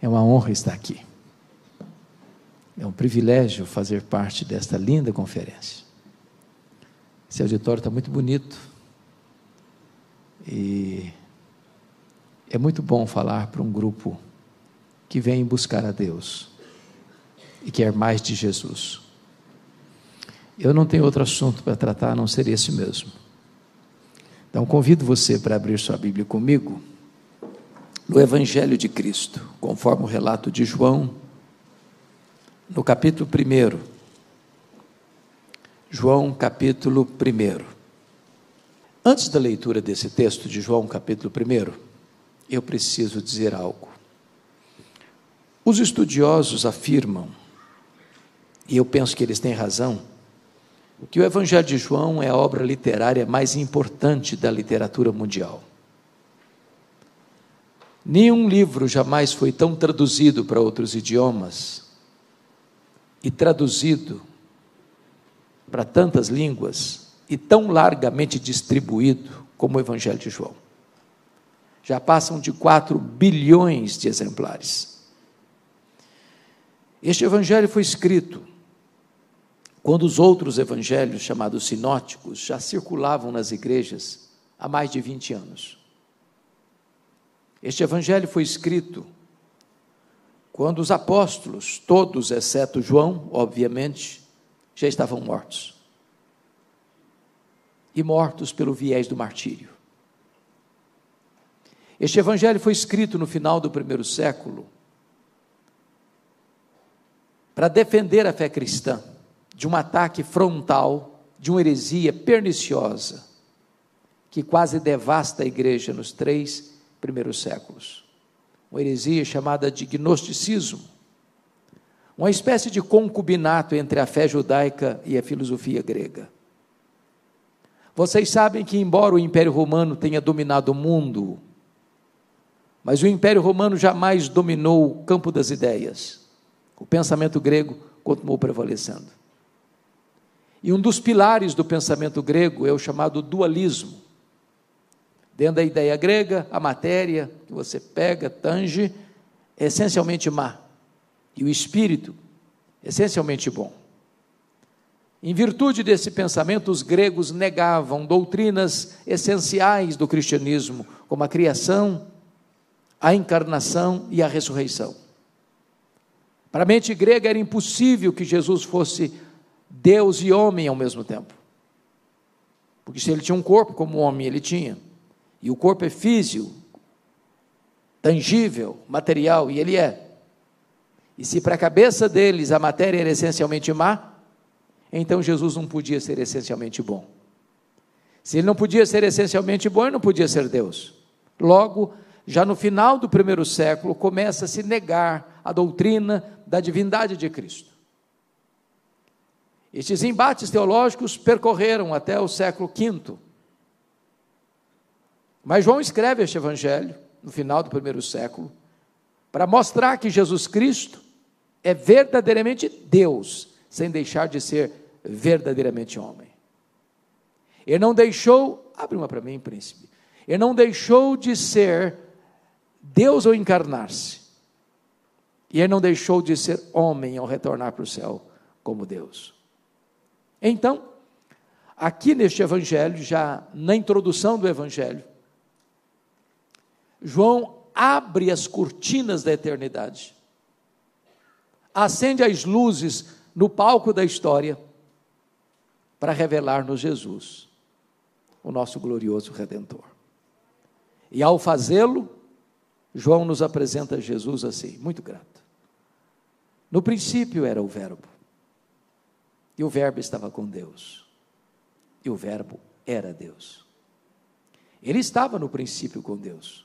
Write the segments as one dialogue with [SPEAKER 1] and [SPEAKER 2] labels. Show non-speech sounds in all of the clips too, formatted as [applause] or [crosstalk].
[SPEAKER 1] É uma honra estar aqui. É um privilégio fazer parte desta linda conferência. Esse auditório está muito bonito. E é muito bom falar para um grupo que vem buscar a Deus e quer mais de Jesus. Eu não tenho outro assunto para tratar a não ser esse mesmo. Então convido você para abrir sua Bíblia comigo no Evangelho de Cristo, conforme o relato de João, no capítulo 1. João, capítulo 1. Antes da leitura desse texto de João, capítulo 1, eu preciso dizer algo. Os estudiosos afirmam, e eu penso que eles têm razão, que o Evangelho de João é a obra literária mais importante da literatura mundial. Nenhum livro jamais foi tão traduzido para outros idiomas e traduzido para tantas línguas e tão largamente distribuído como o Evangelho de João. Já passam de 4 bilhões de exemplares. Este evangelho foi escrito quando os outros evangelhos, chamados sinóticos, já circulavam nas igrejas há mais de 20 anos. Este evangelho foi escrito quando os apóstolos, todos exceto João, obviamente, já estavam mortos. E mortos pelo viés do martírio. Este evangelho foi escrito no final do primeiro século para defender a fé cristã de um ataque frontal, de uma heresia perniciosa, que quase devasta a igreja nos três primeiros séculos. Uma heresia chamada de gnosticismo, uma espécie de concubinato entre a fé judaica e a filosofia grega. Vocês sabem que, embora o Império Romano tenha dominado o mundo, mas o Império Romano jamais dominou o campo das ideias. O pensamento grego continuou prevalecendo. E um dos pilares do pensamento grego é o chamado dualismo. Dentro da ideia grega, a matéria que você pega, tange, é essencialmente má. E o espírito, essencialmente bom. Em virtude desse pensamento, os gregos negavam doutrinas essenciais do cristianismo, como a criação, a encarnação e a ressurreição. Para a mente grega era impossível que Jesus fosse Deus e homem ao mesmo tempo. Porque se ele tinha um corpo como homem, ele tinha. E o corpo é físico, tangível, material, e ele é. E se para a cabeça deles a matéria era essencialmente má, então Jesus não podia ser essencialmente bom. Se ele não podia ser essencialmente bom, ele não podia ser Deus. Logo, já no final do primeiro século, começa a se negar a doutrina da divindade de Cristo. Estes embates teológicos percorreram até o século V. Mas João escreve este evangelho no final do primeiro século para mostrar que Jesus Cristo é verdadeiramente Deus, sem deixar de ser verdadeiramente homem. Ele não deixou, abre uma para mim, príncipe. Ele não deixou de ser Deus ao encarnar-se. E ele não deixou de ser homem ao retornar para o céu como Deus. Então, aqui neste evangelho, já na introdução do evangelho, João abre as cortinas da eternidade, acende as luzes no palco da história para revelar-nos Jesus, o nosso glorioso redentor. E ao fazê-lo, João nos apresenta Jesus assim, muito grato. No princípio era o Verbo, e o Verbo estava com Deus, e o Verbo era Deus. Ele estava no princípio com Deus.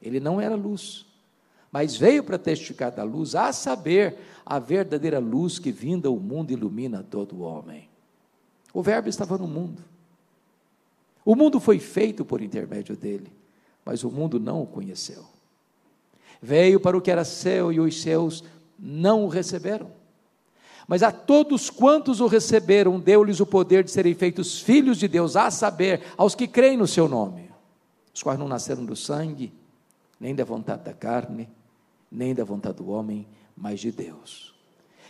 [SPEAKER 1] Ele não era luz, mas veio para testificar da luz, a saber, a verdadeira luz que vinda o mundo ilumina todo o homem. O Verbo estava no mundo. O mundo foi feito por intermédio dele, mas o mundo não o conheceu. Veio para o que era seu e os seus não o receberam. Mas a todos quantos o receberam, deu-lhes o poder de serem feitos filhos de Deus, a saber, aos que creem no seu nome, os quais não nasceram do sangue, nem da vontade da carne, nem da vontade do homem, mas de Deus.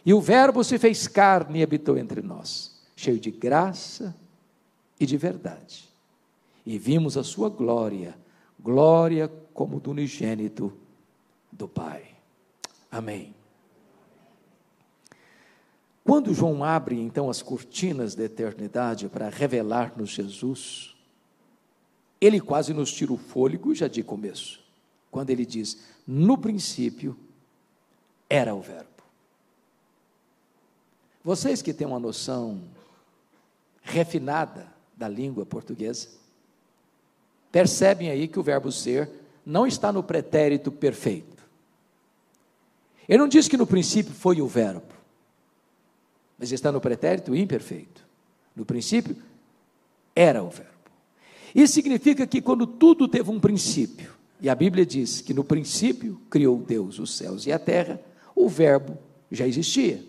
[SPEAKER 1] E o Verbo se fez carne e habitou entre nós, cheio de graça e de verdade. E vimos a sua glória, glória como do unigênito do Pai. Amém. Quando João abre então as cortinas da eternidade para revelar-nos Jesus, ele quase nos tira o fôlego já de começo, quando ele diz: No princípio era o Verbo. Vocês que têm uma noção refinada da língua portuguesa, percebem aí que o verbo ser não está no pretérito perfeito. Ele não diz que no princípio foi o verbo mas está no pretérito imperfeito. No princípio, era o Verbo. Isso significa que quando tudo teve um princípio, e a Bíblia diz que no princípio criou Deus os céus e a terra, o Verbo já existia.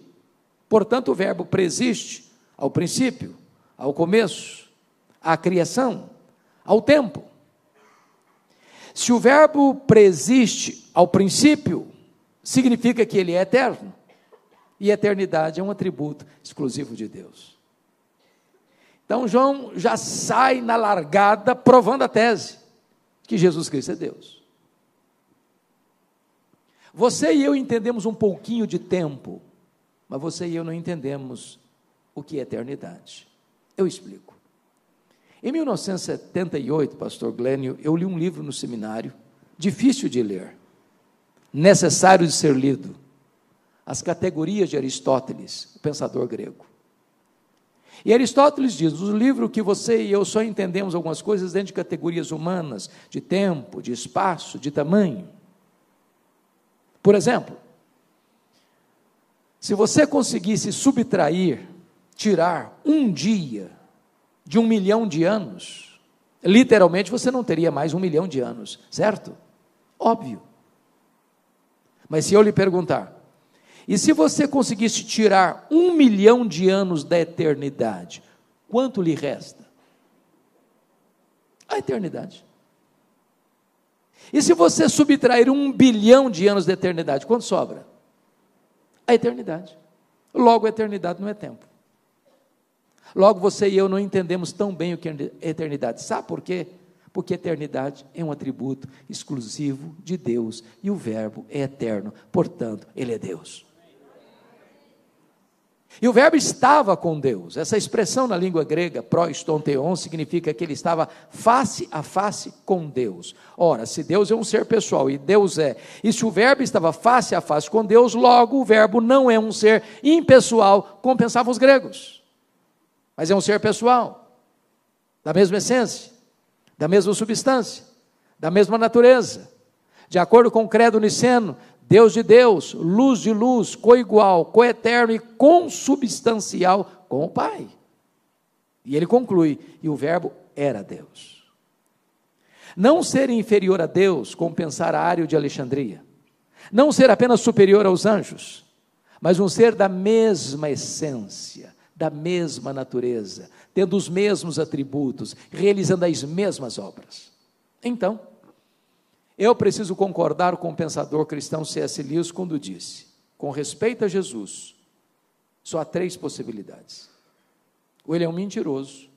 [SPEAKER 1] Portanto, o Verbo preexiste ao princípio, ao começo, à criação, ao tempo. Se o Verbo preexiste ao princípio, significa que ele é eterno. E eternidade é um atributo exclusivo de Deus. Então João já sai na largada provando a tese que Jesus Cristo é Deus. Você e eu entendemos um pouquinho de tempo, mas você e eu não entendemos o que é eternidade. Eu explico. Em 1978, pastor Glênio, eu li um livro no seminário, difícil de ler, necessário de ser lido as categorias de Aristóteles, o pensador grego. E Aristóteles diz: no livro que você e eu só entendemos algumas coisas dentro de categorias humanas, de tempo, de espaço, de tamanho. Por exemplo, se você conseguisse subtrair, tirar um dia de um milhão de anos, literalmente você não teria mais um milhão de anos, certo? Óbvio. Mas se eu lhe perguntar, e se você conseguisse tirar um milhão de anos da eternidade, quanto lhe resta? A eternidade. E se você subtrair um bilhão de anos da eternidade, quanto sobra? A eternidade. Logo, a eternidade não é tempo. Logo, você e eu não entendemos tão bem o que é eternidade. Sabe por quê? Porque eternidade é um atributo exclusivo de Deus e o Verbo é eterno, portanto, Ele é Deus. E o verbo estava com Deus. Essa expressão na língua grega, prostonteon, significa que ele estava face a face com Deus. Ora, se Deus é um ser pessoal e Deus é, e se o verbo estava face a face com Deus, logo o verbo não é um ser impessoal, como pensavam os gregos. Mas é um ser pessoal, da mesma essência, da mesma substância, da mesma natureza. De acordo com o credo niceno, Deus de Deus, luz de luz, coigual, coeterno e consubstancial com o Pai. E ele conclui: e o Verbo era Deus. Não ser inferior a Deus, como pensar a Ário de Alexandria. Não ser apenas superior aos anjos, mas um ser da mesma essência, da mesma natureza, tendo os mesmos atributos, realizando as mesmas obras. Então, eu preciso concordar com o pensador cristão C.S. Lewis quando disse: com respeito a Jesus, só há três possibilidades. Ou ele é um mentiroso,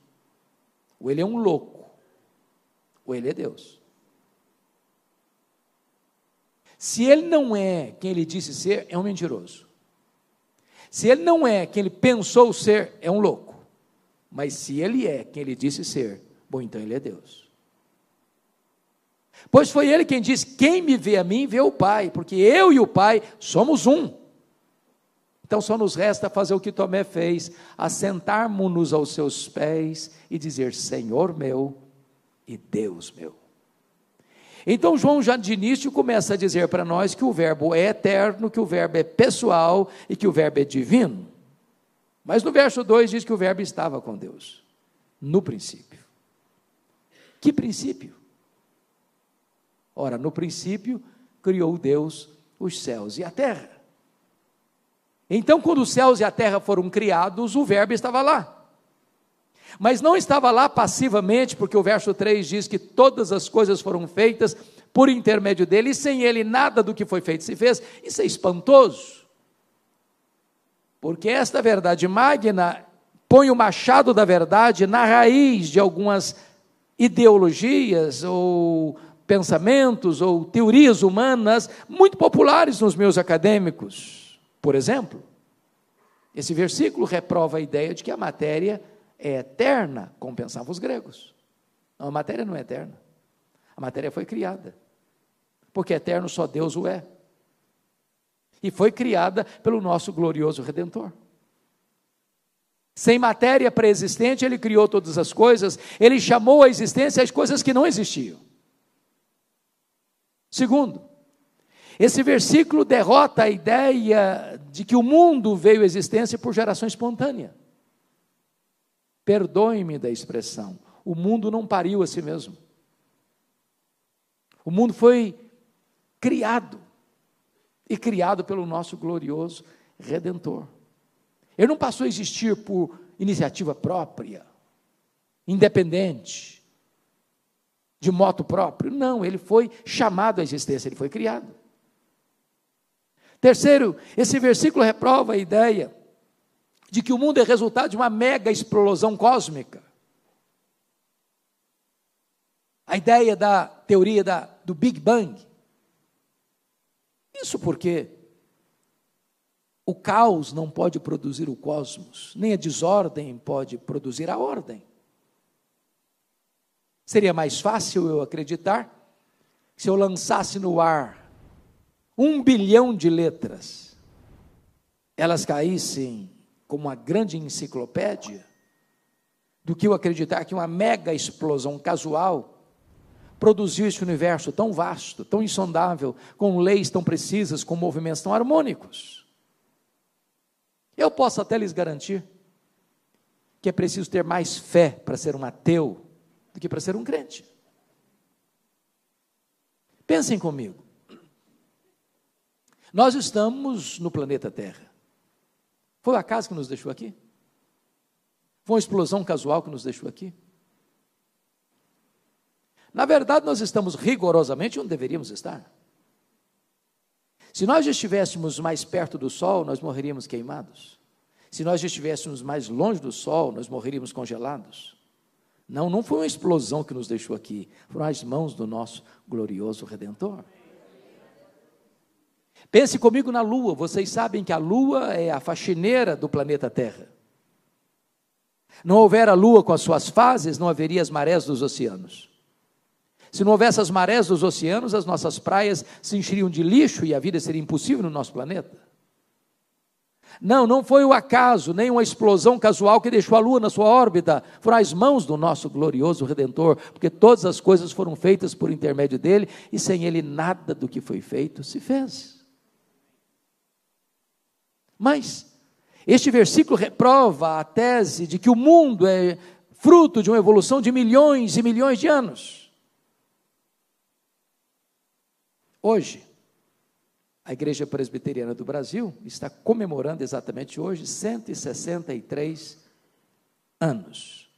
[SPEAKER 1] ou ele é um louco, ou ele é Deus. Se ele não é quem ele disse ser, é um mentiroso. Se ele não é quem ele pensou ser, é um louco. Mas se ele é quem ele disse ser, bom, então ele é Deus. Pois foi ele quem disse: Quem me vê a mim, vê o Pai, porque eu e o Pai somos um. Então só nos resta fazer o que Tomé fez, assentarmos-nos aos seus pés e dizer: Senhor meu e Deus meu. Então, João já de início começa a dizer para nós que o Verbo é eterno, que o Verbo é pessoal e que o Verbo é divino. Mas no verso 2 diz que o Verbo estava com Deus, no princípio. Que princípio? Ora, no princípio criou Deus os céus e a terra. Então, quando os céus e a terra foram criados, o Verbo estava lá. Mas não estava lá passivamente, porque o verso 3 diz que todas as coisas foram feitas por intermédio dele, e sem ele nada do que foi feito se fez. Isso é espantoso. Porque esta verdade magna põe o machado da verdade na raiz de algumas ideologias ou pensamentos ou teorias humanas muito populares nos meus acadêmicos. Por exemplo, esse versículo reprova a ideia de que a matéria é eterna, como pensavam os gregos. Não, a matéria não é eterna. A matéria foi criada. Porque eterno só Deus o é. E foi criada pelo nosso glorioso Redentor. Sem matéria pré-existente, ele criou todas as coisas, ele chamou à existência as coisas que não existiam. Segundo, esse versículo derrota a ideia de que o mundo veio à existência por geração espontânea. Perdoe-me da expressão. O mundo não pariu a si mesmo. O mundo foi criado e criado pelo nosso glorioso redentor. Ele não passou a existir por iniciativa própria, independente, de moto próprio. Não, ele foi chamado à existência, ele foi criado. Terceiro, esse versículo reprova a ideia de que o mundo é resultado de uma mega explosão cósmica. A ideia da teoria da, do Big Bang. Isso porque o caos não pode produzir o cosmos, nem a desordem pode produzir a ordem. Seria mais fácil eu acreditar se eu lançasse no ar um bilhão de letras, elas caíssem como uma grande enciclopédia, do que eu acreditar que uma mega explosão casual produziu esse universo tão vasto, tão insondável, com leis tão precisas, com movimentos tão harmônicos. Eu posso até lhes garantir que é preciso ter mais fé para ser um ateu do que para ser um crente. Pensem comigo. Nós estamos no planeta Terra. Foi o acaso que nos deixou aqui? Foi uma explosão casual que nos deixou aqui? Na verdade, nós estamos rigorosamente onde deveríamos estar. Se nós estivéssemos mais perto do Sol, nós morreríamos queimados. Se nós estivéssemos mais longe do Sol, nós morreríamos congelados. Não, não foi uma explosão que nos deixou aqui, foram as mãos do nosso glorioso Redentor. Pense comigo na Lua. Vocês sabem que a Lua é a faxineira do planeta Terra. Não houver a Lua com as suas fases, não haveria as marés dos oceanos. Se não houvesse as marés dos oceanos, as nossas praias se encheriam de lixo e a vida seria impossível no nosso planeta. Não, não foi o acaso, nem uma explosão casual que deixou a Lua na sua órbita. Foram as mãos do nosso glorioso Redentor, porque todas as coisas foram feitas por intermédio dele e sem ele nada do que foi feito se fez. Mas este versículo reprova a tese de que o mundo é fruto de uma evolução de milhões e milhões de anos. Hoje, a Igreja Presbiteriana do Brasil está comemorando exatamente hoje 163 anos.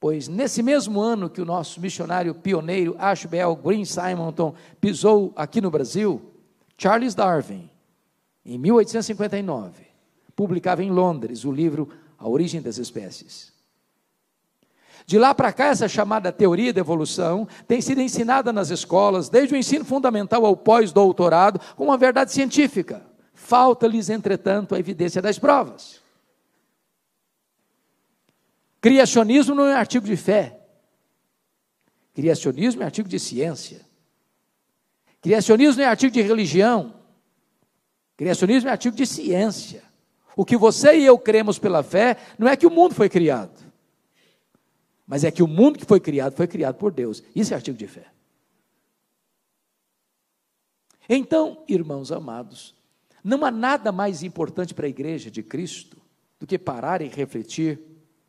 [SPEAKER 1] Pois nesse mesmo ano que o nosso missionário pioneiro Ashbel Green Simonton pisou aqui no Brasil, Charles Darwin em 1859, publicava em Londres o livro A Origem das Espécies. De lá para cá, essa chamada teoria da evolução tem sido ensinada nas escolas, desde o ensino fundamental ao pós-doutorado, como uma verdade científica. Falta-lhes, entretanto, a evidência das provas. Criacionismo não é artigo de fé. Criacionismo é artigo de ciência. Criacionismo é artigo de religião. Criacionismo é artigo de ciência. O que você e eu cremos pela fé não é que o mundo foi criado, mas é que o mundo que foi criado foi criado por Deus. Isso é artigo de fé. Então, irmãos amados, não há nada mais importante para a igreja de Cristo do que parar e refletir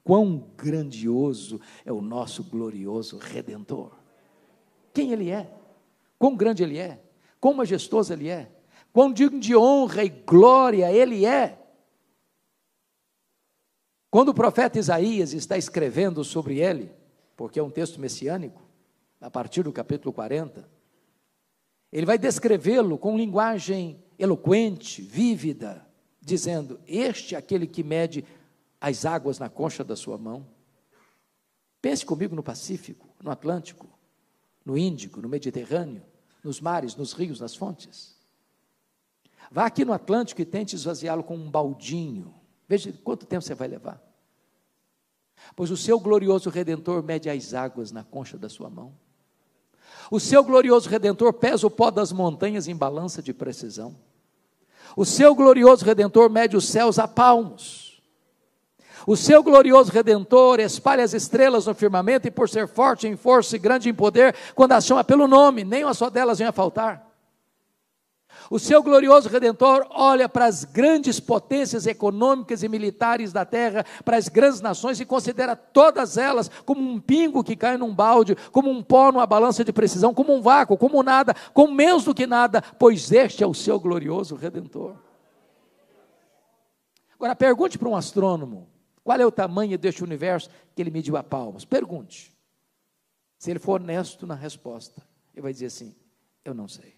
[SPEAKER 1] quão grandioso é o nosso glorioso redentor. Quem ele é? Quão grande ele é? Quão majestoso ele é? Quão digno de honra e glória ele é? Quando o profeta Isaías está escrevendo sobre ele, porque é um texto messiânico, a partir do capítulo 40, ele vai descrevê-lo com linguagem eloquente, vívida, dizendo: Este é aquele que mede as águas na concha da sua mão. Pense comigo no Pacífico, no Atlântico, no Índico, no Mediterrâneo, nos mares, nos rios, nas fontes. Vá aqui no Atlântico e tente esvaziá-lo com um baldinho. Veja quanto tempo você vai levar. Pois o seu glorioso redentor mede as águas na concha da sua mão. O seu glorioso redentor pesa o pó das montanhas em balança de precisão. O seu glorioso redentor mede os céus a palmos. O seu glorioso redentor espalha as estrelas no firmamento e por ser forte em força e grande em poder, quando as chama pelo nome, nem uma só delas vem a faltar. O seu glorioso redentor olha para as grandes potências econômicas e militares da terra, para as grandes nações e considera todas elas como um pingo que cai num balde, como um pó numa balança de precisão, como um vácuo, como nada, como menos do que nada, pois este é o seu glorioso redentor. Agora pergunte para um astrônomo qual é o tamanho deste universo que ele mediu a palmos. Pergunte. Se ele for honesto na resposta, ele vai dizer assim: Eu não sei.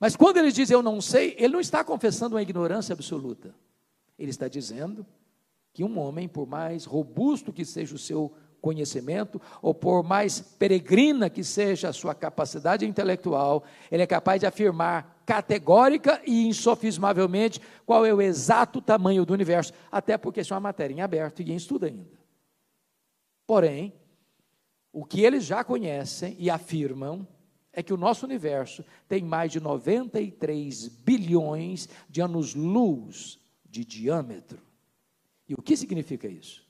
[SPEAKER 1] Mas quando ele diz eu não sei, ele não está confessando uma ignorância absoluta. Ele está dizendo que um homem, por mais robusto que seja o seu conhecimento, ou por mais peregrina que seja a sua capacidade intelectual, ele é capaz de afirmar categórica e insofismavelmente qual é o exato tamanho do universo, até porque isso é uma matéria em aberto e em estudo ainda. Porém, o que eles já conhecem e afirmam é que o nosso universo tem mais de 93 bilhões de anos-luz de diâmetro. E o que significa isso?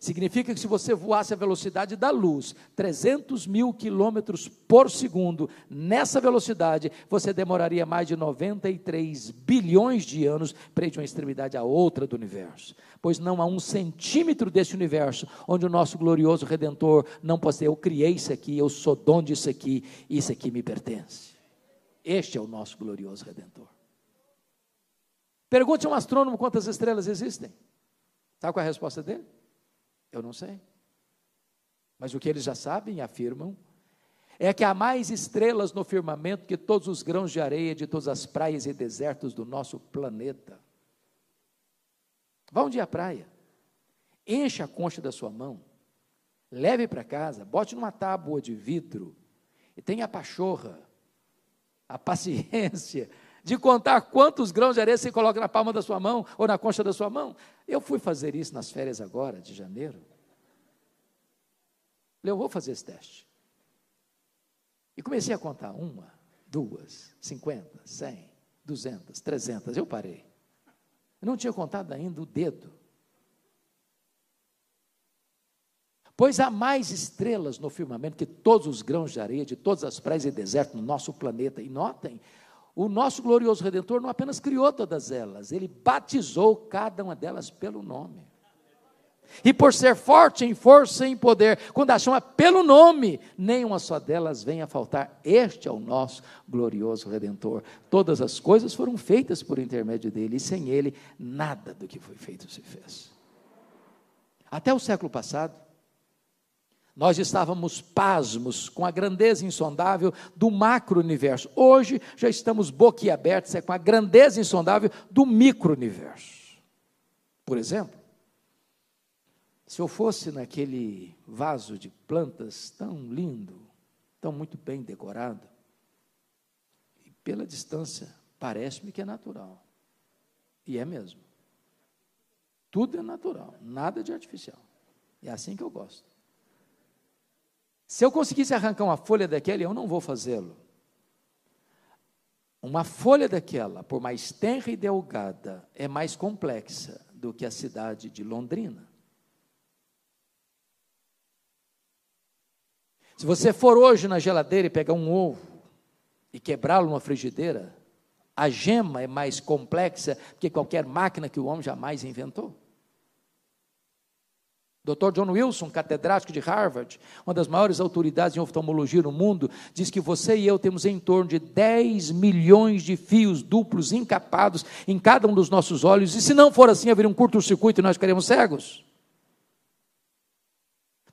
[SPEAKER 1] Significa que se você voasse a velocidade da luz, 300 mil quilômetros por segundo, nessa velocidade, você demoraria mais de 93 bilhões de anos para ir de uma extremidade à outra do universo. Pois não há um centímetro desse universo onde o nosso glorioso Redentor não possa eu criei isso aqui, eu sou dono disso aqui, isso aqui me pertence. Este é o nosso glorioso Redentor. Pergunte a um astrônomo quantas estrelas existem. Sabe qual é a resposta dele? Eu não sei. Mas o que eles já sabem e afirmam é que há mais estrelas no firmamento que todos os grãos de areia de todas as praias e desertos do nosso planeta. Vá um dia à praia, encha a concha da sua mão, leve para casa, bote numa tábua de vidro e tenha a pachorra, a [laughs] paciência de contar quantos grãos de areia você coloca na palma da sua mão ou na concha da sua mão. Eu fui fazer isso nas férias agora, de janeiro. Eu vou fazer esse teste. E comecei a contar uma, duas, cinquenta, cem, duzentas, trezentas. Eu parei. Eu não tinha contado ainda o dedo. Pois há mais estrelas no firmamento que todos os grãos de areia de todas as praias e desertos no nosso planeta. E notem, o nosso glorioso Redentor não apenas criou todas elas, ele batizou cada uma delas pelo nome. E por ser forte em força e em poder, quando a chama pelo nome, nenhuma só delas vem a faltar. Este é o nosso glorioso Redentor. Todas as coisas foram feitas por intermédio dele, e sem ele, nada do que foi feito se fez. Até o século passado, nós estávamos pasmos com a grandeza insondável do macro-universo. Hoje já estamos boquiabertos é com a grandeza insondável do micro-universo. Por exemplo, se eu fosse naquele vaso de plantas tão lindo, tão muito bem decorado, e pela distância parece-me que é natural. E é mesmo. Tudo é natural, nada de artificial. É assim que eu gosto. Se eu conseguisse arrancar uma folha daquela, eu não vou fazê-lo. Uma folha daquela, por mais tenra e delgada, é mais complexa do que a cidade de Londrina. Se você for hoje na geladeira e pegar um ovo e quebrá-lo numa frigideira, a gema é mais complexa que qualquer máquina que o homem jamais inventou. Dr. John Wilson, catedrático de Harvard, uma das maiores autoridades em oftalmologia no mundo, diz que você e eu temos em torno de 10 milhões de fios duplos encapados em cada um dos nossos olhos, e se não for assim, haveria um curto-circuito e nós ficaríamos cegos.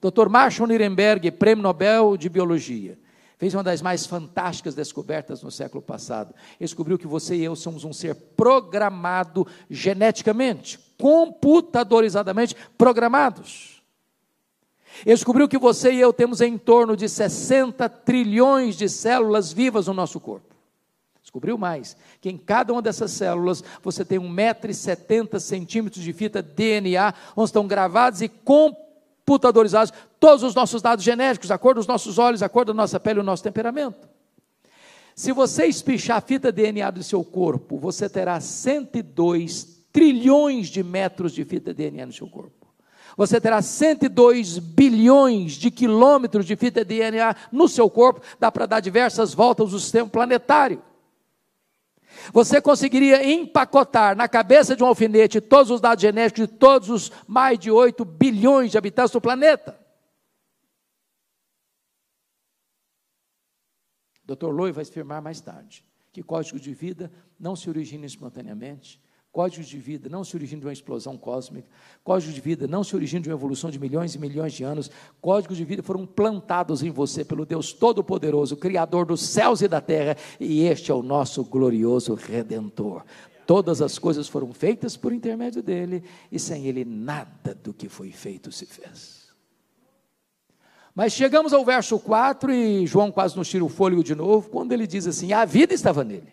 [SPEAKER 1] Dr. Marshall Nirenberg, prêmio Nobel de Biologia, fez uma das mais fantásticas descobertas no século passado. Descobriu que você e eu somos um ser programado geneticamente, computadorizadamente programados. Descobriu que você e eu temos em torno de 60 trilhões de células vivas no nosso corpo. Descobriu mais, que em cada uma dessas células você tem 1,70m de fita DNA, onde estão gravados e computadorizados todos os nossos dados genéticos, a cor dos nossos olhos, a cor da nossa pele, o nosso temperamento. Se você espichar a fita DNA do seu corpo, você terá 102 trilhões de metros de fita DNA no seu corpo. Você terá 102 bilhões de quilômetros de fita DNA no seu corpo, dá para dar diversas voltas do sistema planetário. Você conseguiria empacotar na cabeça de um alfinete todos os dados genéticos de todos os mais de 8 bilhões de habitantes do planeta. Dr. Loi vai afirmar mais tarde que código de vida não se origina espontaneamente, Código de vida não se origina de uma explosão cósmica, código de vida não se origina de uma evolução de milhões e milhões de anos, códigos de vida foram plantados em você pelo Deus Todo-Poderoso, Criador dos céus e da terra, e este é o nosso glorioso Redentor. Todas as coisas foram feitas por intermédio dele, e sem ele nada do que foi feito se fez. Mas chegamos ao verso 4 e João quase nos tira o fôlego de novo, quando ele diz assim: a vida estava nele,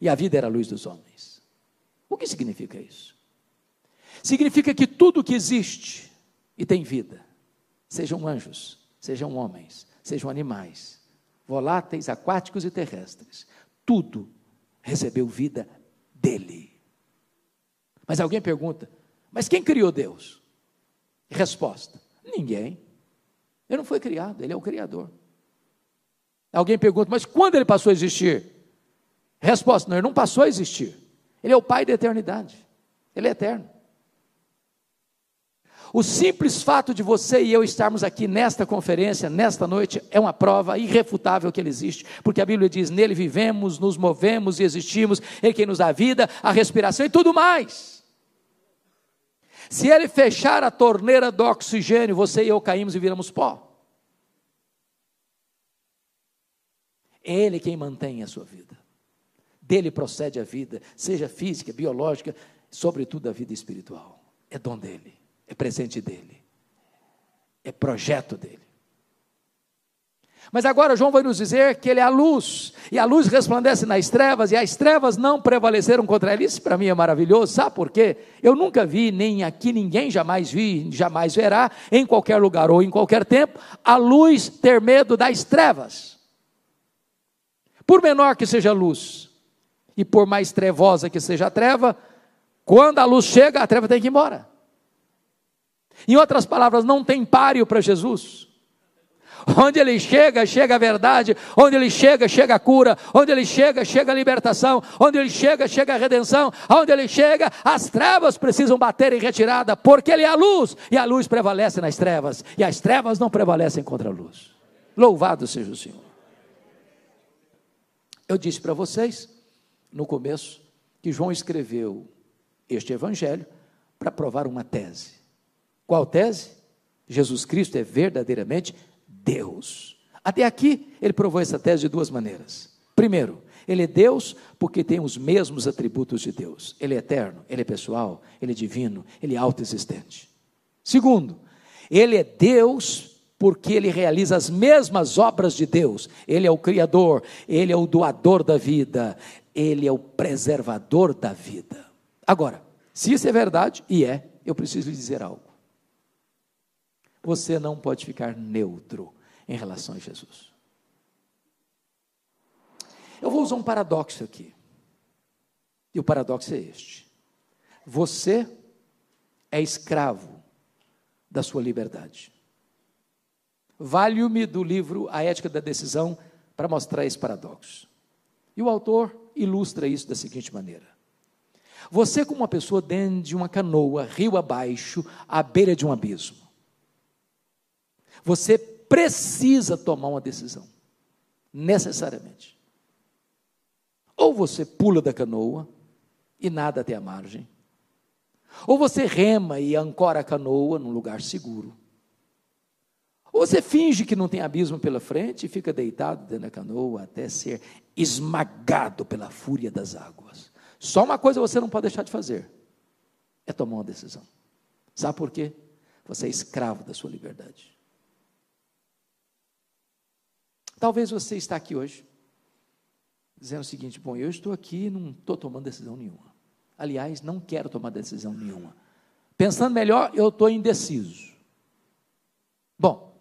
[SPEAKER 1] e a vida era a luz dos homens. O que significa isso? Significa que tudo que existe e tem vida, sejam anjos, sejam homens, sejam animais, voláteis, aquáticos e terrestres, tudo recebeu vida dele. Mas alguém pergunta: mas quem criou Deus? Resposta: ninguém. Ele não foi criado, ele é o Criador. Alguém pergunta: mas quando ele passou a existir? Resposta: não, ele não passou a existir. Ele é o Pai da eternidade. Ele é eterno. O simples fato de você e eu estarmos aqui nesta conferência, nesta noite, é uma prova irrefutável que Ele existe, porque a Bíblia diz: nele vivemos, nos movemos e existimos, Ele quem nos dá vida, a respiração e tudo mais. Se Ele fechar a torneira do oxigênio, você e eu caímos e viramos pó. Ele quem mantém a sua vida dele procede a vida, seja física, biológica, sobretudo a vida espiritual. É dom dele, é presente dele, é projeto dele. Mas agora João vai nos dizer que ele é a luz, e a luz resplandece nas trevas, e as trevas não prevaleceram contra ele. Isso para mim é maravilhoso, sabe por quê? Eu nunca vi, nem aqui ninguém jamais vi, jamais verá, em qualquer lugar ou em qualquer tempo, a luz ter medo das trevas. Por menor que seja a luz, e por mais trevosa que seja a treva, quando a luz chega, a treva tem que ir embora. Em outras palavras, não tem páreo para Jesus. Onde ele chega, chega a verdade. Onde ele chega, chega a cura. Onde ele chega, chega a libertação. Onde ele chega, chega a redenção. Onde ele chega, as trevas precisam bater em retirada, porque ele é a luz, e a luz prevalece nas trevas, e as trevas não prevalecem contra a luz. Louvado seja o Senhor. Eu disse para vocês no começo, que João escreveu este evangelho para provar uma tese. Qual tese? Jesus Cristo é verdadeiramente Deus. Até aqui, ele provou essa tese de duas maneiras. Primeiro, ele é Deus porque tem os mesmos atributos de Deus. Ele é eterno, ele é pessoal, ele é divino, ele é autoexistente. Segundo, ele é Deus porque ele realiza as mesmas obras de Deus. Ele é o Criador, ele é o doador da vida, ele é o preservador da vida. Agora, se isso é verdade, e é, eu preciso lhe dizer algo. Você não pode ficar neutro em relação a Jesus. Eu vou usar um paradoxo aqui. E o paradoxo é este: você é escravo da sua liberdade. Vale-me do livro A Ética da Decisão para mostrar esse paradoxo. E o autor ilustra isso da seguinte maneira: Você, como uma pessoa dentro de uma canoa, rio abaixo, à beira de um abismo, você precisa tomar uma decisão, necessariamente. Ou você pula da canoa e nada até a margem, ou você rema e ancora a canoa num lugar seguro. Ou você finge que não tem abismo pela frente e fica deitado dentro da canoa até ser esmagado pela fúria das águas. Só uma coisa você não pode deixar de fazer: é tomar uma decisão. Sabe por quê? Você é escravo da sua liberdade. Talvez você está aqui hoje dizendo o seguinte: bom, eu estou aqui e não estou tomando decisão nenhuma. Aliás, não quero tomar decisão nenhuma. Pensando melhor, eu estou indeciso. Bom,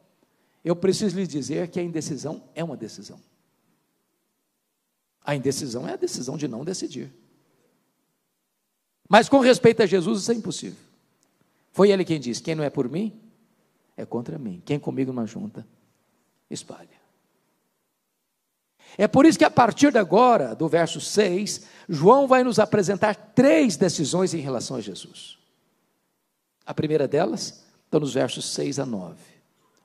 [SPEAKER 1] eu preciso lhe dizer que a indecisão é uma decisão. A indecisão é a decisão de não decidir. Mas com respeito a Jesus, isso é impossível. Foi ele quem disse: quem não é por mim, é contra mim. Quem comigo não junta, espalha. É por isso que a partir de agora, do verso 6, João vai nos apresentar três decisões em relação a Jesus. A primeira delas está nos versos 6 a 9.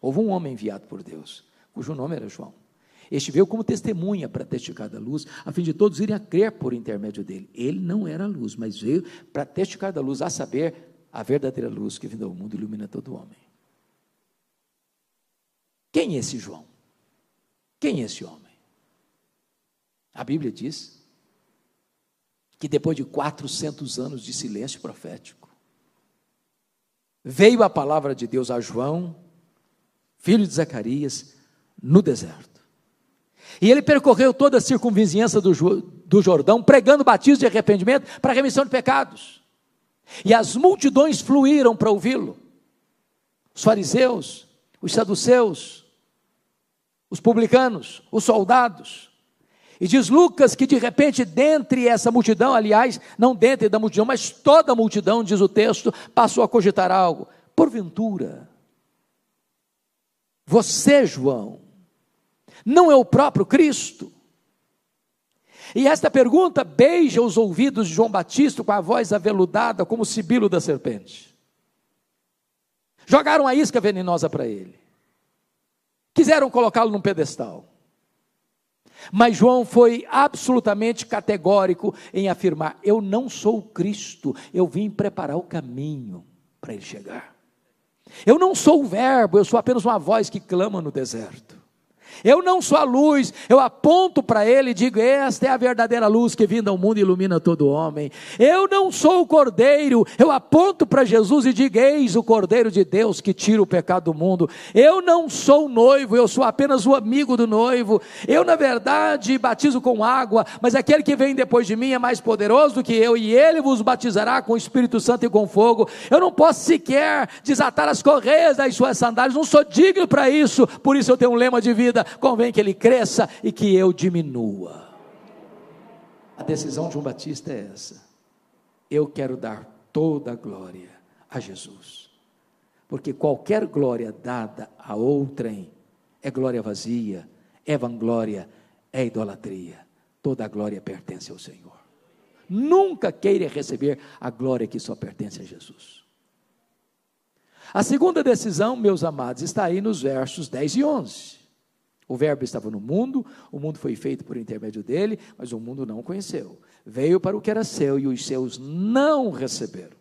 [SPEAKER 1] Houve um homem enviado por Deus, cujo nome era João. Este veio como testemunha para testificar da luz, a fim de todos irem a crer por intermédio dele. Ele não era a luz, mas veio para testificar da luz, a saber, a verdadeira luz que vindo ao mundo ilumina todo homem. Quem é esse João? Quem é esse homem? A Bíblia diz que depois de 400 anos de silêncio profético, veio a palavra de Deus a João, filho de Zacarias, no deserto. E ele percorreu toda a circunvizinhança do, do Jordão, pregando batismo de arrependimento para remissão de pecados. E as multidões fluíram para ouvi-lo. Os fariseus, os saduceus, os publicanos, os soldados, e diz Lucas que de repente, dentre essa multidão, aliás, não dentre da multidão, mas toda a multidão, diz o texto, passou a cogitar algo. Porventura, você, João, não é o próprio Cristo? E esta pergunta beija os ouvidos de João Batista com a voz aveludada, como o sibilo da serpente. Jogaram a isca venenosa para ele. Quiseram colocá-lo num pedestal. Mas João foi absolutamente categórico em afirmar: Eu não sou o Cristo, eu vim preparar o caminho para ele chegar. Eu não sou o Verbo, eu sou apenas uma voz que clama no deserto. Eu não sou a luz, eu aponto para ele e digo: Esta é a verdadeira luz que vinda ao mundo e ilumina todo homem. Eu não sou o cordeiro, eu aponto para Jesus e digo: Eis o cordeiro de Deus que tira o pecado do mundo. Eu não sou o noivo, eu sou apenas o amigo do noivo. Eu, na verdade, batizo com água, mas aquele que vem depois de mim é mais poderoso do que eu, e ele vos batizará com o Espírito Santo e com fogo. Eu não posso sequer desatar as correias das suas sandálias, não sou digno para isso, por isso eu tenho um lema de vida convém que ele cresça e que eu diminua. A decisão de um batista é essa. Eu quero dar toda a glória a Jesus. Porque qualquer glória dada a outrem é glória vazia, é vanglória, é idolatria. Toda a glória pertence ao Senhor. Nunca queira receber a glória que só pertence a Jesus. A segunda decisão, meus amados, está aí nos versos 10 e 11. O Verbo estava no mundo, o mundo foi feito por intermédio dele, mas o mundo não o conheceu. Veio para o que era seu e os seus não receberam.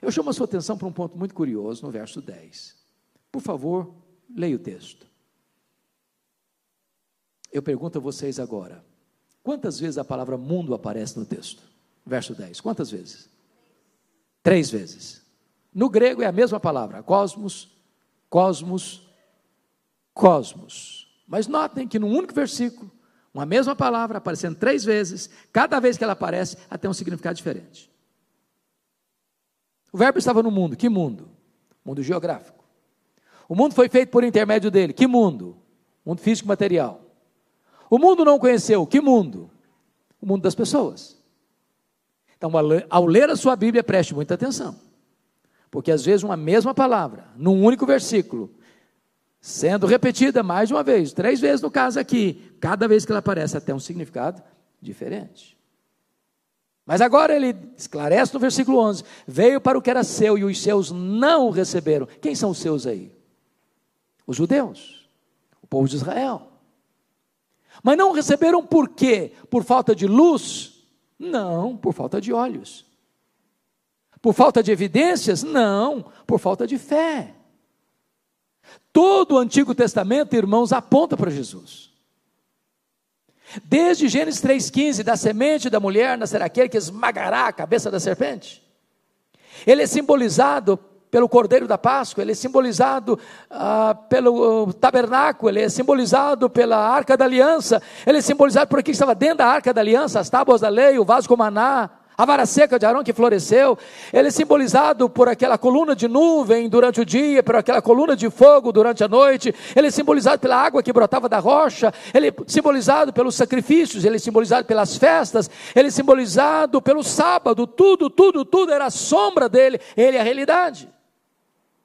[SPEAKER 1] Eu chamo a sua atenção para um ponto muito curioso no verso 10. Por favor, leia o texto. Eu pergunto a vocês agora: quantas vezes a palavra mundo aparece no texto? Verso 10. Quantas vezes? Três vezes. No grego é a mesma palavra: cosmos, cosmos, cosmos. Mas notem que num único versículo, uma mesma palavra aparecendo três vezes, cada vez que ela aparece, ela tem um significado diferente. O verbo estava no mundo, que mundo? Mundo geográfico. O mundo foi feito por intermédio dele, que mundo? Mundo físico material. O mundo não conheceu, que mundo? O mundo das pessoas. Então, ao ler a sua Bíblia, preste muita atenção. Porque às vezes uma mesma palavra, num único versículo, sendo repetida mais de uma vez, três vezes no caso aqui, cada vez que ela aparece até um significado diferente. Mas agora ele esclarece no versículo 11: Veio para o que era seu e os seus não o receberam. Quem são os seus aí? Os judeus, o povo de Israel. Mas não receberam por quê? Por falta de luz? Não, por falta de olhos. Por falta de evidências? Não, por falta de fé. Todo o Antigo Testamento, irmãos, aponta para Jesus. Desde Gênesis 3,15, da semente da mulher nascerá aquele que esmagará a cabeça da serpente. Ele é simbolizado pelo Cordeiro da Páscoa, ele é simbolizado ah, pelo tabernáculo, ele é simbolizado pela Arca da Aliança, ele é simbolizado por aquilo que estava dentro da Arca da Aliança, as tábuas da lei, o vaso com maná, a vara seca de Arão que floresceu, ele é simbolizado por aquela coluna de nuvem durante o dia, por aquela coluna de fogo durante a noite, ele é simbolizado pela água que brotava da rocha, ele é simbolizado pelos sacrifícios, ele é simbolizado pelas festas, ele é simbolizado pelo sábado, tudo, tudo, tudo era a sombra dele, ele é a realidade.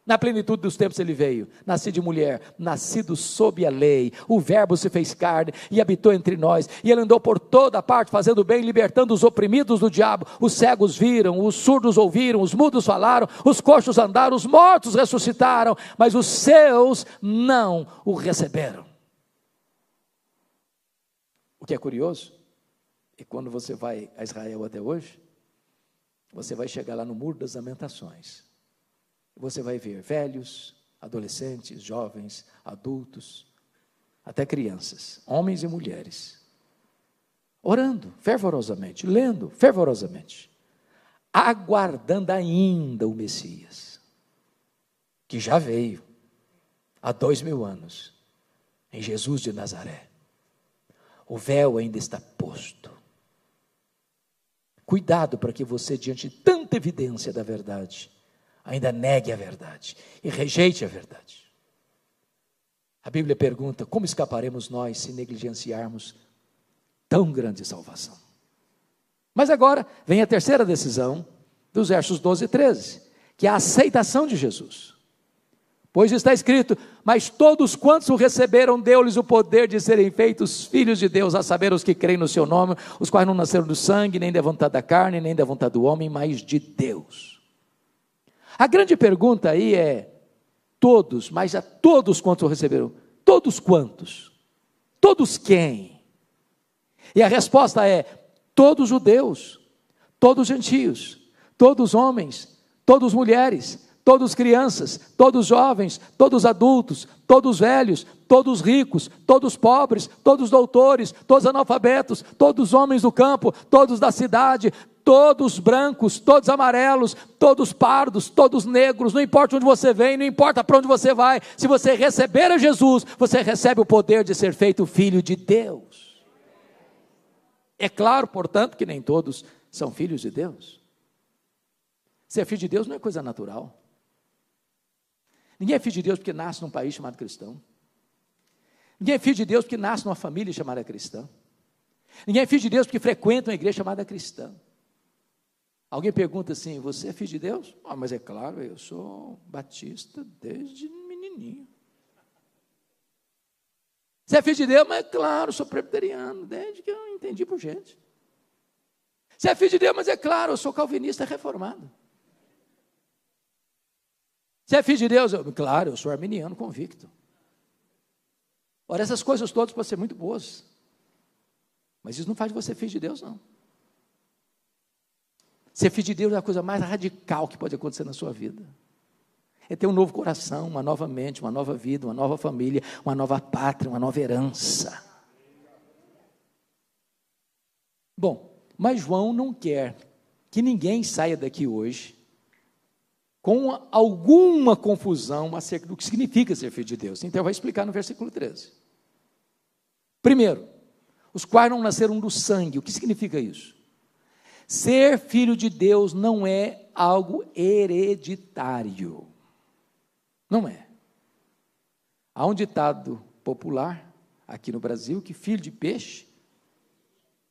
[SPEAKER 1] Na plenitude dos tempos ele veio, nascido de mulher, nascido sob a lei. O Verbo se fez carne e habitou entre nós. E ele andou por toda parte, fazendo bem, libertando os oprimidos do diabo. Os cegos viram, os surdos ouviram, os mudos falaram, os coxos andaram, os mortos ressuscitaram, mas os seus não o receberam. O que é curioso é quando você vai a Israel até hoje, você vai chegar lá no Muro das Lamentações. Você vai ver velhos, adolescentes, jovens, adultos, até crianças, homens e mulheres, orando fervorosamente, lendo fervorosamente, aguardando ainda o Messias, que já veio há dois mil anos, em Jesus de Nazaré. O véu ainda está posto. Cuidado para que você, diante de tanta evidência da verdade, ainda negue a verdade e rejeite a verdade. A Bíblia pergunta: como escaparemos nós se negligenciarmos tão grande salvação? Mas agora vem a terceira decisão, dos versos 12 e 13, que é a aceitação de Jesus. Pois está escrito: Mas todos quantos o receberam, deu-lhes o poder de serem feitos filhos de Deus, a saber, os que creem no seu nome, os quais não nasceram do sangue, nem da vontade da carne, nem da vontade do homem, mas de Deus. A grande pergunta aí é: todos, mas a todos quantos receberam? Todos quantos? Todos quem? E a resposta é: todos judeus, todos gentios, todos homens, todos mulheres, todos crianças, todos jovens, todos adultos, todos velhos, todos ricos, todos pobres, todos doutores, todos analfabetos, todos homens do campo, todos da cidade, todos brancos, todos amarelos, todos pardos, todos negros, não importa onde você vem, não importa para onde você vai, se você receber a Jesus, você recebe o poder de ser feito filho de Deus. É claro, portanto, que nem todos são filhos de Deus. Ser filho de Deus não é coisa natural. Ninguém é filho de Deus porque nasce num país chamado cristão. Ninguém é filho de Deus porque nasce numa família chamada cristã. Ninguém é filho de Deus porque frequenta uma igreja chamada cristã. Alguém pergunta assim: Você é filho de Deus? Ah, mas é claro, eu sou batista desde menininho. Você é filho de Deus? Mas é claro, sou presbiteriano, desde que eu entendi por gente. Você é filho de Deus? Mas é claro, eu sou calvinista reformado. Você é filho de Deus? Eu, claro, eu sou arminiano convicto. Ora, essas coisas todas podem ser muito boas, mas isso não faz de você filho de Deus, não. Ser filho de Deus é a coisa mais radical que pode acontecer na sua vida. É ter um novo coração, uma nova mente, uma nova vida, uma nova família, uma nova pátria, uma nova herança. Bom, mas João não quer que ninguém saia daqui hoje com alguma confusão acerca do que significa ser filho de Deus. Então, vai explicar no versículo 13. Primeiro, os quais não nasceram do sangue. O que significa isso? Ser filho de Deus não é algo hereditário. Não é. Há um ditado popular aqui no Brasil que filho de peixe,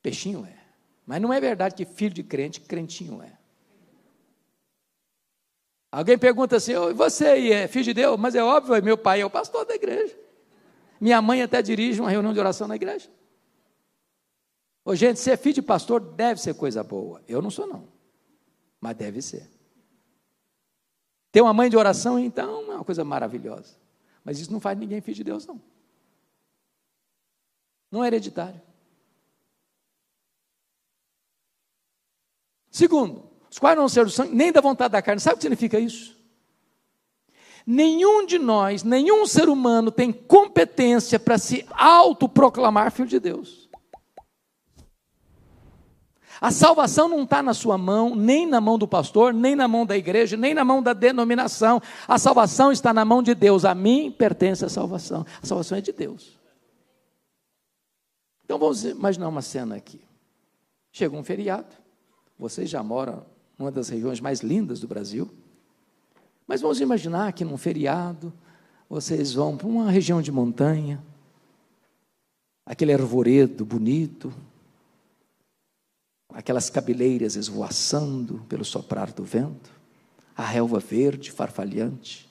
[SPEAKER 1] peixinho é. Mas não é verdade que filho de crente, crentinho é. Alguém pergunta assim: oh, você é filho de Deus? Mas é óbvio, meu pai é o pastor da igreja. Minha mãe até dirige uma reunião de oração na igreja. Ô, gente, ser filho de pastor deve ser coisa boa. Eu não sou, não. Mas deve ser. Ter uma mãe de oração, então, é uma coisa maravilhosa. Mas isso não faz ninguém filho de Deus, não. Não é hereditário. Segundo, os quais não ser do sangue, nem da vontade da carne. Sabe o que significa isso? Nenhum de nós, nenhum ser humano tem competência para se autoproclamar filho de Deus. A salvação não está na sua mão, nem na mão do pastor, nem na mão da igreja, nem na mão da denominação. A salvação está na mão de Deus. A mim pertence a salvação. A salvação é de Deus. Então vamos imaginar uma cena aqui. Chega um feriado, vocês já moram numa das regiões mais lindas do Brasil. Mas vamos imaginar que num feriado vocês vão para uma região de montanha, aquele arvoredo bonito, aquelas cabeleiras esvoaçando pelo soprar do vento, a relva verde farfalhante,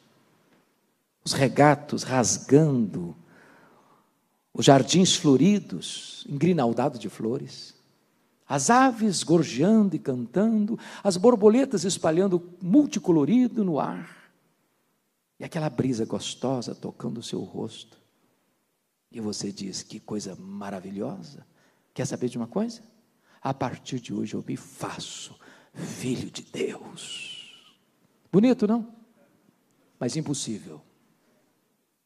[SPEAKER 1] os regatos rasgando, os jardins floridos, engrinaldados de flores as aves gorjeando e cantando, as borboletas espalhando multicolorido no ar, e aquela brisa gostosa tocando o seu rosto. E você diz: que coisa maravilhosa. Quer saber de uma coisa? A partir de hoje eu me faço filho de Deus. Bonito, não? Mas impossível.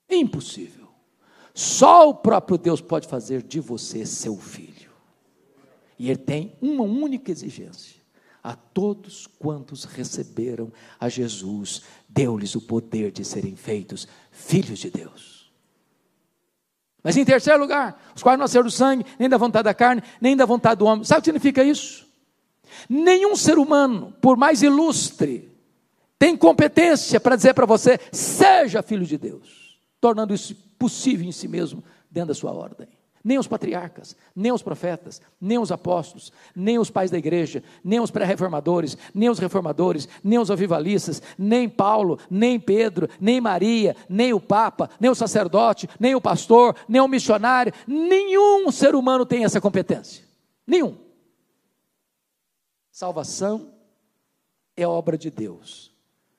[SPEAKER 1] Impossível. Só o próprio Deus pode fazer de você seu filho. E ele tem uma única exigência: a todos quantos receberam a Jesus, deu-lhes o poder de serem feitos filhos de Deus. Mas em terceiro lugar, os quais não nasceram do sangue, nem da vontade da carne, nem da vontade do homem. Sabe o que significa isso? Nenhum ser humano, por mais ilustre, tem competência para dizer para você, seja filho de Deus, tornando isso possível em si mesmo, dentro da sua ordem nem os patriarcas, nem os profetas, nem os apóstolos, nem os pais da igreja, nem os pré-reformadores, nem os reformadores, nem os avivalistas, nem Paulo, nem Pedro, nem Maria, nem o Papa, nem o sacerdote, nem o pastor, nem o missionário, nenhum ser humano tem essa competência. Nenhum. Salvação é obra de Deus,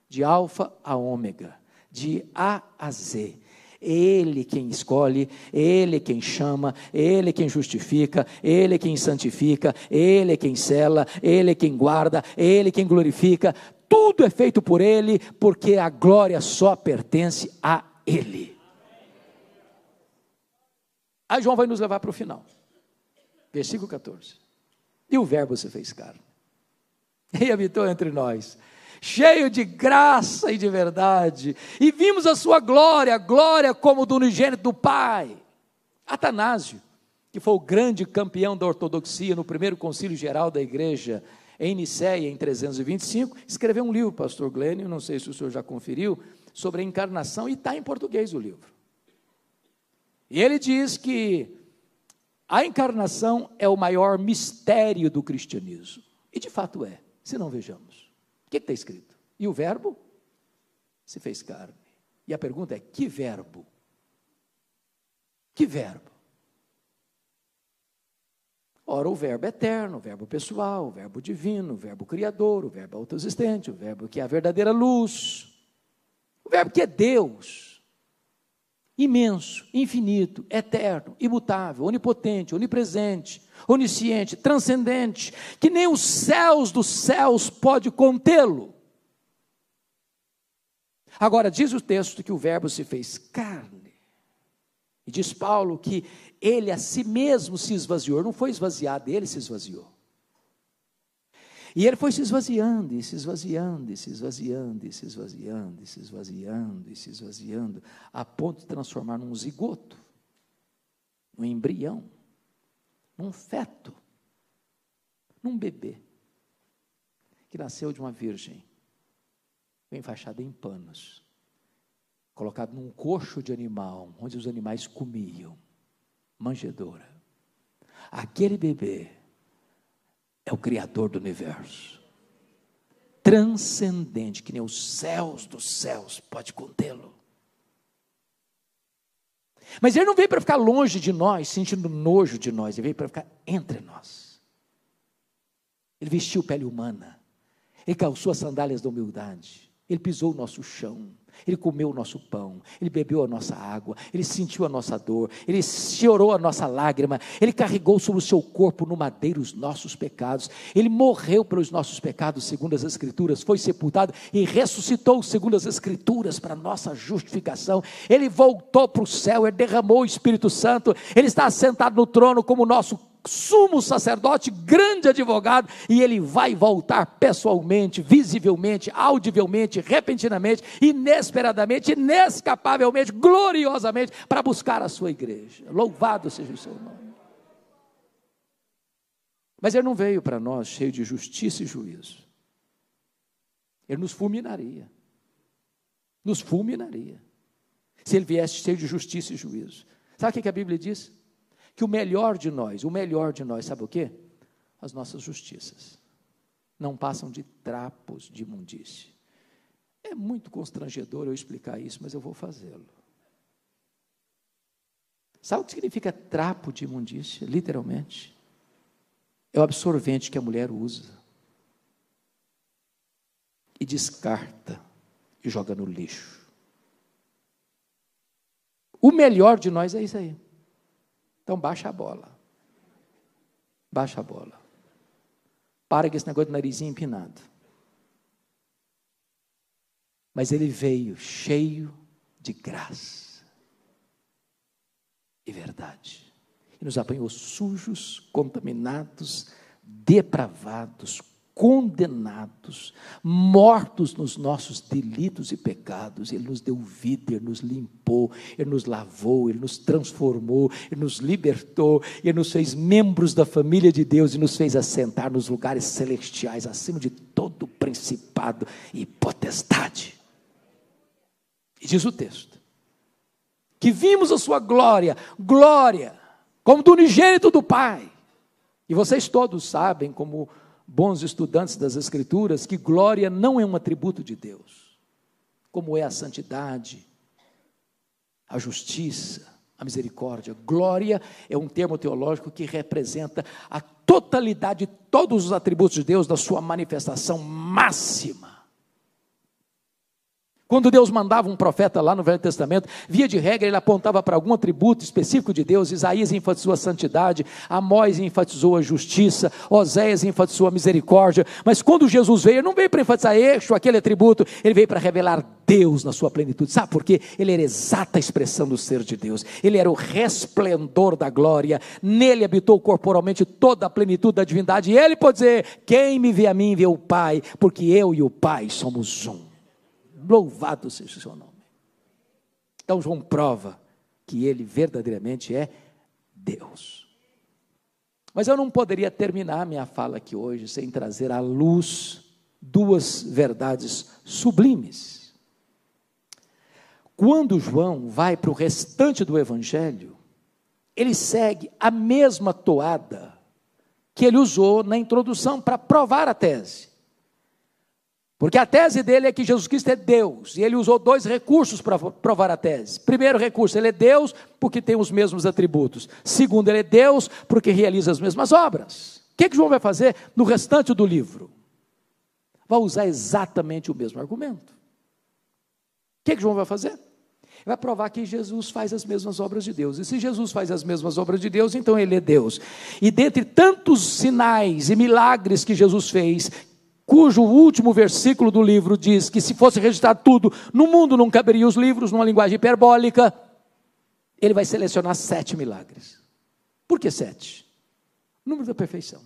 [SPEAKER 1] de alfa a ômega, de A a Z ele quem escolhe, Ele quem chama, Ele quem justifica, Ele quem santifica, Ele quem cela, Ele quem guarda, Ele quem glorifica. Tudo é feito por Ele, porque a glória só pertence a Ele. Aí João vai nos levar para o final. Versículo 14. E o Verbo se fez carne. [laughs] E habitou entre nós cheio de graça e de verdade, e vimos a sua glória, glória como do unigênito do Pai. Atanásio, que foi o grande campeão da ortodoxia no primeiro concílio geral da igreja em Nicéia, em 325, escreveu um livro, pastor Glênio, não sei se o senhor já conferiu, sobre a encarnação, e está em português o livro. E ele diz que a encarnação é o maior mistério do cristianismo. E de fato é, se não vejamos que está escrito? E o verbo se fez carne. E a pergunta é: que verbo? Que verbo? Ora, o verbo eterno, o verbo pessoal, o verbo divino, o verbo criador, o verbo autoexistente, o verbo que é a verdadeira luz, o verbo que é Deus, imenso, infinito, eterno, imutável, onipotente, onipresente, onisciente, transcendente, que nem os céus dos céus pode contê-lo. Agora, diz o texto que o Verbo se fez carne. E diz Paulo que ele a si mesmo se esvaziou, não foi esvaziado, ele se esvaziou. E ele foi se esvaziando, e se esvaziando, e se esvaziando, e se esvaziando, e se esvaziando, e se esvaziando, a ponto de transformar num zigoto, num embrião num feto, num bebê, que nasceu de uma virgem, enfaixado em panos, colocado num coxo de animal, onde os animais comiam, manjedoura. Aquele bebê é o Criador do universo, transcendente, que nem os céus dos céus pode contê-lo. Mas ele não veio para ficar longe de nós, sentindo nojo de nós, ele veio para ficar entre nós. Ele vestiu pele humana, ele calçou as sandálias da humildade, ele pisou o nosso chão, ele comeu o nosso pão, ele bebeu a nossa água, ele sentiu a nossa dor, ele chorou a nossa lágrima, ele carregou sobre o seu corpo no madeiro os nossos pecados, ele morreu pelos nossos pecados, segundo as Escrituras, foi sepultado e ressuscitou, segundo as Escrituras, para nossa justificação. Ele voltou para o céu, ele derramou o Espírito Santo, ele está sentado no trono como nosso sumo sacerdote, grande advogado, e ele vai voltar pessoalmente, visivelmente, audivelmente, repentinamente, inesperadamente, inescapavelmente, gloriosamente, para buscar a sua igreja. Louvado seja o seu nome. Mas ele não veio para nós cheio de justiça e juízo. Ele nos fulminaria. Nos fulminaria. Se ele viesse cheio de justiça e juízo. Sabe o que a Bíblia diz? Que o melhor de nós, o melhor de nós, sabe o quê? As nossas justiças. Não passam de trapos de imundície. É muito constrangedor eu explicar isso, mas eu vou fazê-lo. Sabe o que significa trapo de imundícia? Literalmente. É o absorvente que a mulher usa. E descarta e joga no lixo. O melhor de nós é isso aí. Então baixa a bola. Baixa a bola. Para com esse negócio de narizinho empinado. Mas ele veio cheio de graça e verdade. E nos apanhou sujos, contaminados, depravados, condenados, mortos nos nossos delitos e pecados. Ele nos deu vida, Ele nos limpou, Ele nos lavou, Ele nos transformou, Ele nos libertou, Ele nos fez membros da família de Deus e nos fez assentar nos lugares celestiais, acima de todo principado e potestade. E diz o texto: que vimos a Sua glória, glória, como do unigênito do Pai. E vocês todos sabem como bons estudantes das Escrituras que glória não é um atributo de Deus, como é a santidade, a justiça, a misericórdia. Glória é um termo teológico que representa a totalidade de todos os atributos de Deus, da sua manifestação máxima. Quando Deus mandava um profeta lá no Velho Testamento, via de regra ele apontava para algum atributo específico de Deus. Isaías enfatizou a santidade, Amós enfatizou a justiça, Oséias enfatizou a misericórdia. Mas quando Jesus veio, ele não veio para enfatizar este ou aquele atributo, ele veio para revelar Deus na sua plenitude. Sabe por quê? Ele era exata expressão do ser de Deus. Ele era o resplendor da glória. Nele habitou corporalmente toda a plenitude da divindade. E ele pode dizer: Quem me vê a mim, vê o Pai, porque eu e o Pai somos um. Louvado seja o seu nome. Então João prova que ele verdadeiramente é Deus. Mas eu não poderia terminar minha fala aqui hoje sem trazer à luz duas verdades sublimes. Quando João vai para o restante do Evangelho, ele segue a mesma toada que ele usou na introdução para provar a tese. Porque a tese dele é que Jesus Cristo é Deus, e ele usou dois recursos para provar a tese. Primeiro recurso, ele é Deus porque tem os mesmos atributos. Segundo, ele é Deus porque realiza as mesmas obras. O que, que João vai fazer no restante do livro? Vai usar exatamente o mesmo argumento. O que, que João vai fazer? vai provar que Jesus faz as mesmas obras de Deus. E se Jesus faz as mesmas obras de Deus, então ele é Deus. E dentre tantos sinais e milagres que Jesus fez, cujo último versículo do livro diz que se fosse registrado tudo, no mundo não caberia os livros, numa linguagem hiperbólica, ele vai selecionar sete milagres. Por que sete? Número da perfeição.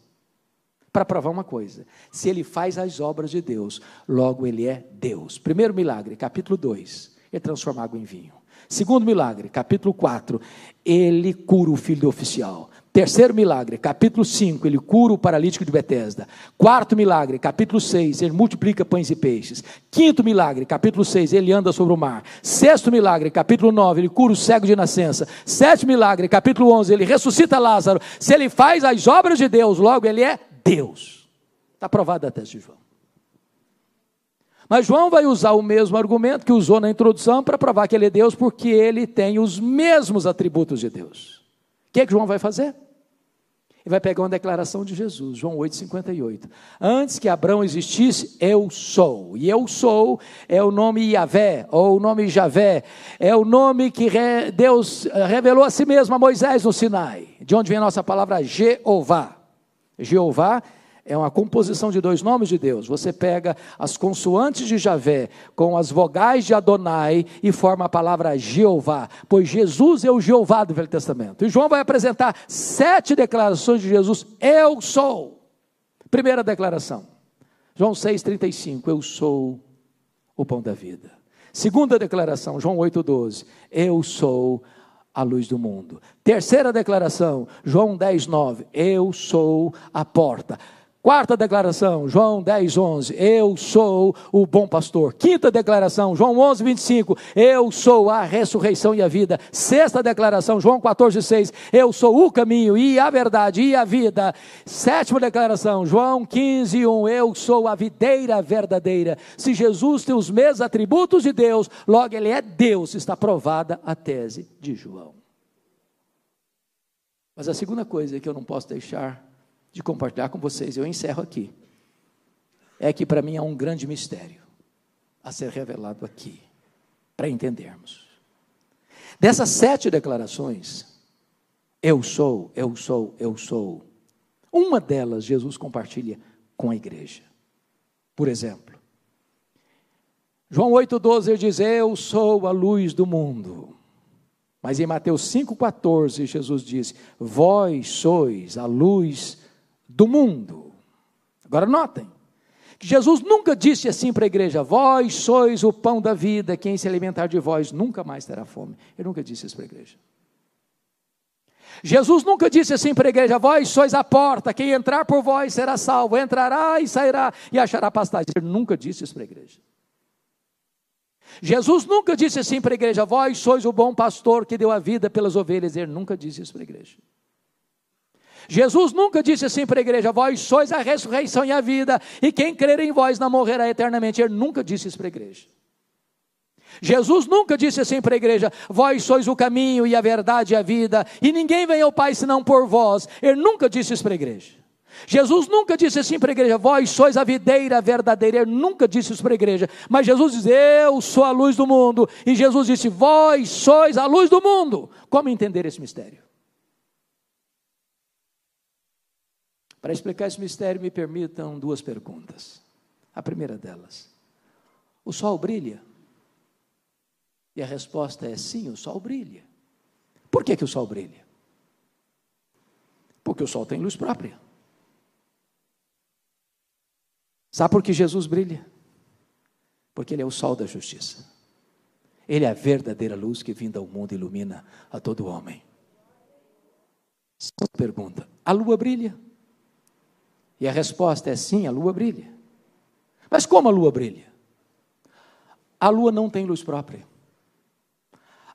[SPEAKER 1] Para provar uma coisa: se ele faz as obras de Deus, logo ele é Deus. Primeiro milagre, capítulo 2, ele transforma água em vinho. Segundo milagre, capítulo 4, ele cura o filho do oficial. Terceiro milagre, capítulo 5, ele cura o paralítico de Betesda. Quarto milagre, capítulo 6, ele multiplica pães e peixes. Quinto milagre, capítulo 6, ele anda sobre o mar. Sexto milagre, capítulo 9, ele cura o cego de nascença. Sétimo milagre, capítulo 11, ele ressuscita Lázaro. Se ele faz as obras de Deus, logo ele é Deus. Está provado a tese de João. Mas João vai usar o mesmo argumento que usou na introdução para provar que ele é Deus, porque ele tem os mesmos atributos de Deus. O que, é que João vai fazer? Ele vai pegar uma declaração de Jesus, João 8,58. Antes que Abraão existisse, eu sou. E eu sou é o nome Yahvé, ou o nome Javé. É o nome que Deus eh, revelou a si mesmo a Moisés no Sinai. De onde vem a nossa palavra Jeová. Jeová é uma composição de dois nomes de Deus. Você pega as consoantes de Javé com as vogais de Adonai e forma a palavra Jeová, pois Jesus é o Jeová do Velho Testamento. E João vai apresentar sete declarações de Jesus: Eu sou. Primeira declaração, João 6,35: Eu sou o pão da vida. Segunda declaração, João 8,12: Eu sou a luz do mundo. Terceira declaração, João 10,9: Eu sou a porta. Quarta declaração, João 10, 11, eu sou o bom pastor. Quinta declaração, João 11, 25, eu sou a ressurreição e a vida. Sexta declaração, João 14, 6, eu sou o caminho e a verdade e a vida. Sétima declaração, João 15, 1, eu sou a videira verdadeira. Se Jesus tem os mesmos atributos de Deus, logo ele é Deus, está provada a tese de João. Mas a segunda coisa que eu não posso deixar de compartilhar com vocês, eu encerro aqui, é que para mim há um grande mistério a ser revelado aqui, para entendermos. Dessas sete declarações, eu sou, eu sou, eu sou, uma delas Jesus compartilha com a igreja. Por exemplo, João 8,12 ele diz: Eu sou a luz do mundo. Mas em Mateus 5,14 Jesus diz: Vós sois a luz do mundo. Agora notem, que Jesus nunca disse assim para a igreja: Vós sois o pão da vida, quem se alimentar de vós nunca mais terá fome. Ele nunca disse isso para a igreja. Jesus nunca disse assim para a igreja: Vós sois a porta, quem entrar por vós será salvo, entrará e sairá e achará pastagem. Ele nunca disse isso para a igreja. Jesus nunca disse assim para a igreja: Vós sois o bom pastor que deu a vida pelas ovelhas. Ele nunca disse isso para a igreja. Jesus nunca disse assim para a igreja: Vós sois a ressurreição e a vida, e quem crer em vós não morrerá eternamente. Ele nunca disse isso para a igreja. Jesus nunca disse assim para a igreja: Vós sois o caminho e a verdade e a vida, e ninguém vem ao Pai senão por vós. Ele nunca disse isso para a igreja. Jesus nunca disse assim para a igreja: Vós sois a videira verdadeira. Ele nunca disse isso para a igreja. Mas Jesus diz: Eu sou a luz do mundo. E Jesus disse: Vós sois a luz do mundo. Como entender esse mistério? Para explicar esse mistério, me permitam duas perguntas. A primeira delas: o sol brilha? E a resposta é sim, o sol brilha. Por que, que o sol brilha? Porque o sol tem luz própria. Sabe por que Jesus brilha? Porque Ele é o sol da justiça. Ele é a verdadeira luz que vinda ao mundo ilumina a todo homem. Segunda pergunta: a lua brilha? E a resposta é sim, a lua brilha. Mas como a lua brilha? A lua não tem luz própria.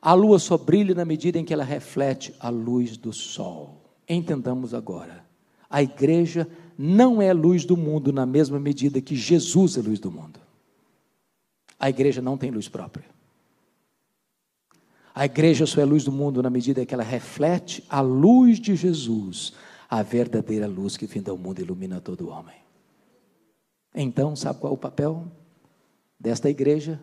[SPEAKER 1] A lua só brilha na medida em que ela reflete a luz do sol. Entendamos agora. A igreja não é luz do mundo na mesma medida que Jesus é luz do mundo. A igreja não tem luz própria. A igreja só é luz do mundo na medida em que ela reflete a luz de Jesus a verdadeira luz que vinda ao mundo ilumina todo homem. Então, sabe qual é o papel desta igreja?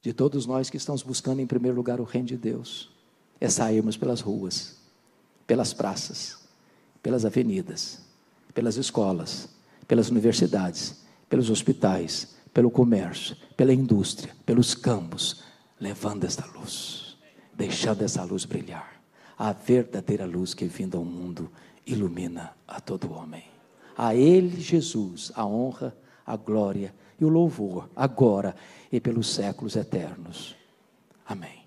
[SPEAKER 1] De todos nós que estamos buscando em primeiro lugar o reino de Deus, é sairmos pelas ruas, pelas praças, pelas avenidas, pelas escolas, pelas universidades, pelos hospitais, pelo comércio, pela indústria, pelos campos, levando esta luz, deixando essa luz brilhar a verdadeira luz que vindo ao mundo ilumina a todo homem. A Ele, Jesus, a honra, a glória e o louvor, agora e pelos séculos eternos. Amém.